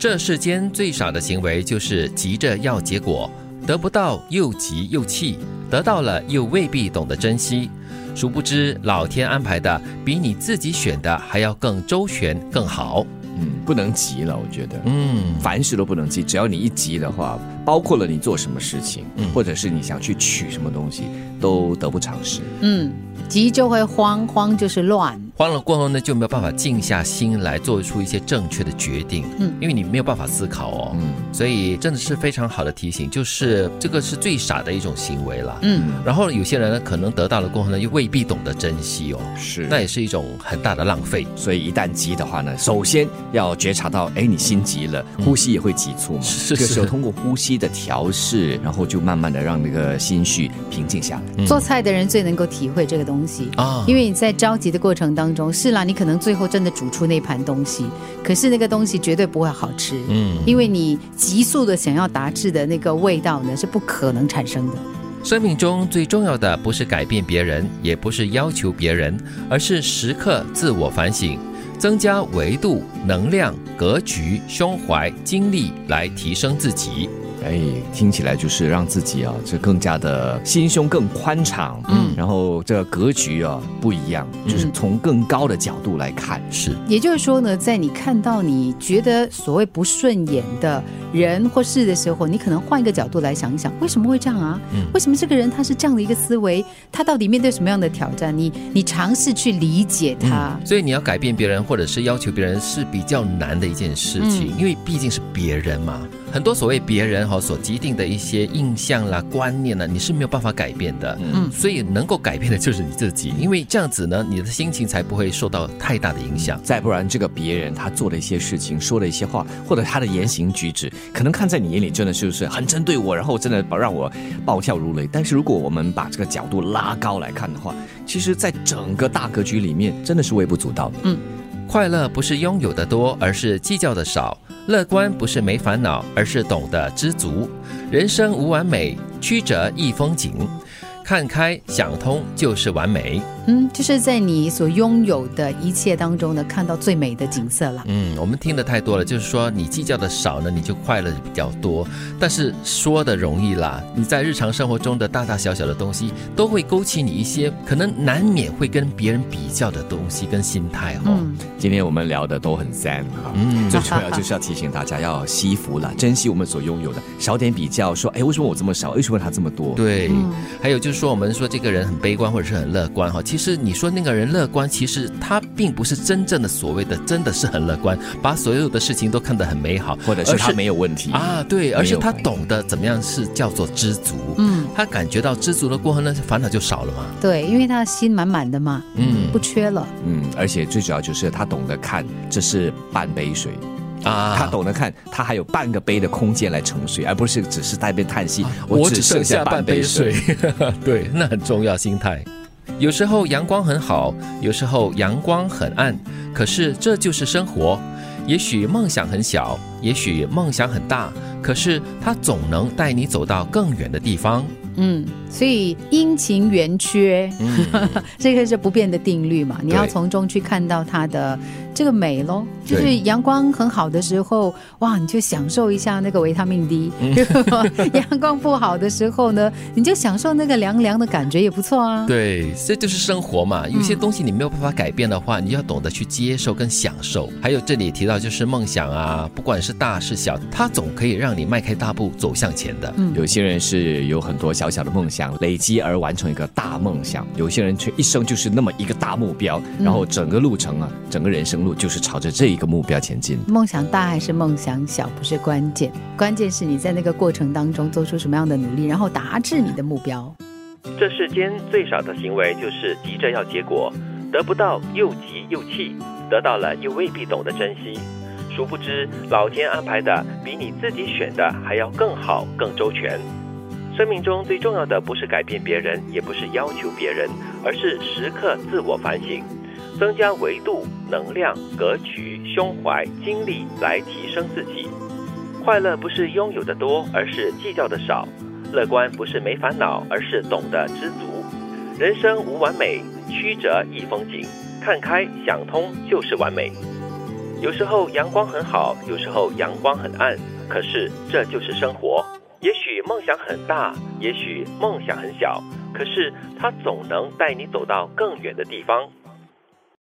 这世间最傻的行为就是急着要结果，得不到又急又气，得到了又未必懂得珍惜。殊不知，老天安排的比你自己选的还要更周全、更好。嗯，不能急了，我觉得，嗯，凡事都不能急，只要你一急的话，包括了你做什么事情，或者是你想去取什么东西，都得不偿失。嗯，急就会慌，慌就是乱。慌了过后呢，就没有办法静下心来做出一些正确的决定。嗯因为你没有办法思考哦。嗯所以真的是非常好的提醒，就是这个是最傻的一种行为了。嗯，然后有些人呢，可能得到了过后呢，又未必懂得珍惜哦，是，那也是一种很大的浪费。所以一旦急的话呢，首先要觉察到，哎，你心急了，呼吸也会急促嘛。是是这个时候通过呼吸的调试，然后就慢慢的让那个心绪平静下来。做菜的人最能够体会这个东西啊因为你在着急的过程当中，是啦，你可能最后真的煮出那盘东西，可是那个东西绝对不会好吃，嗯，因为你急速的想要达至的那个味道呢，是不可能产生的。生命中最重要的不是改变别人，也不是要求别人，而是时刻自我反省，增加维度、能量、格局、胸怀、精力来提升自己。哎，听起来就是让自己啊，这更加的心胸更宽敞，嗯。然后这格局啊不一样，就是从更高的角度来看。是，也就是说呢，在你看到你觉得所谓不顺眼的人或事的时候，你可能换一个角度来想一想，为什么会这样啊？嗯为什么这个人他是这样的一个思维？他到底面对什么样的挑战？你你尝试去理解他。所以你要改变别人，或者是要求别人，是比较难的一件事情，因为毕竟是别人嘛。很多所谓别人哈所既定的一些印象啦、观念呢，你是没有办法改变的。嗯所以能够改变的就是你自己，因为这样子呢，你的心情才不会受到太大的影响。再不然，这个别人他做了一些事情、说了一些话，或者他的言行举止，可能看在你眼里真的就是很针对我，然后真的把让我暴跳如雷。但是如果我们把这个角度拉高来看的话，其实，在整个大格局里面，真的是微不足道的。快乐不是拥有的多，而是计较的少；乐观不是没烦恼，而是懂得知足。人生无完美，曲折亦风景。看开想通就是完美。嗯，就是在你所拥有的一切当中呢，看到最美的景色了。嗯，我们听的太多了，就是说你计较的少呢，你就快乐比较多。但是说的容易啦，你在日常生活中的大大小小的东西，都会勾起你一些可能难免会跟别人比较的东西跟心态哦。嗯，今天我们聊的都很 zen 哈，嗯最重要就是要提醒大家要惜福了，珍惜我们所拥有的，少点比较，说，哎，为什么我这么少？为什么他这么多？对，嗯还有就是说，我们说这个人很悲观或者是很乐观哈，其实你说那个人乐观，其实他并不是真正的所谓的真的是很乐观，把所有的事情都看得很美好，或者是他没有问题啊，对，而是他懂得怎么样是叫做知足，嗯，他感觉到知足了过后呢，烦恼就少了嘛，对，因为他的心满满的嘛，嗯不缺了。嗯，而且最主要就是他懂得看，这是半杯水。啊，他懂得看，他还有半个杯的空间来盛水，而不是只是在那边叹息，我只只剩下半杯水。，对，那很重要，心态。有时候阳光很好，有时候阳光很暗，可是这就是生活。也许梦想很小，也许梦想很大，可是它总能带你走到更远的地方。嗯，所以阴晴圆缺，嗯，这个是不变的定律嘛，你要从中去看到它的这个美咯。就是阳光很好的时候，哇，你就享受一下那个维他命 D；阳光不好的时候呢，你就享受那个凉凉的感觉也不错啊。对，这就是生活嘛。有些东西你没有办法改变的话，你要懂得去接受跟享受。还有这里提到就是梦想啊，不管是大是小，它总可以让你迈开大步走向前的。嗯有些人是有很多小小的梦想累积而完成一个大梦想，有些人却一生就是那么一个大目标，然后整个路程啊，整个人生路就是朝着这一个目标前进。梦想大还是梦想小不是关键，关键是你在那个过程当中做出什么样的努力，然后达至你的目标。这世间最少的行为就是急着要结果，得不到又急又气，得到了又未必懂得珍惜。殊不知，老天安排的比你自己选的还要更好、更周全。生命中最重要的不是改变别人，也不是要求别人，而是时刻自我反省，增加维度、能量、格局、胸怀、精力来提升自己。快乐不是拥有的多，而是计较的少。乐观不是没烦恼，而是懂得知足。人生无完美，曲折亦风景。看开想通就是完美。有时候阳光很好，有时候阳光很暗，可是这就是生活。也许梦想很大，也许梦想很小，可是它总能带你走到更远的地方。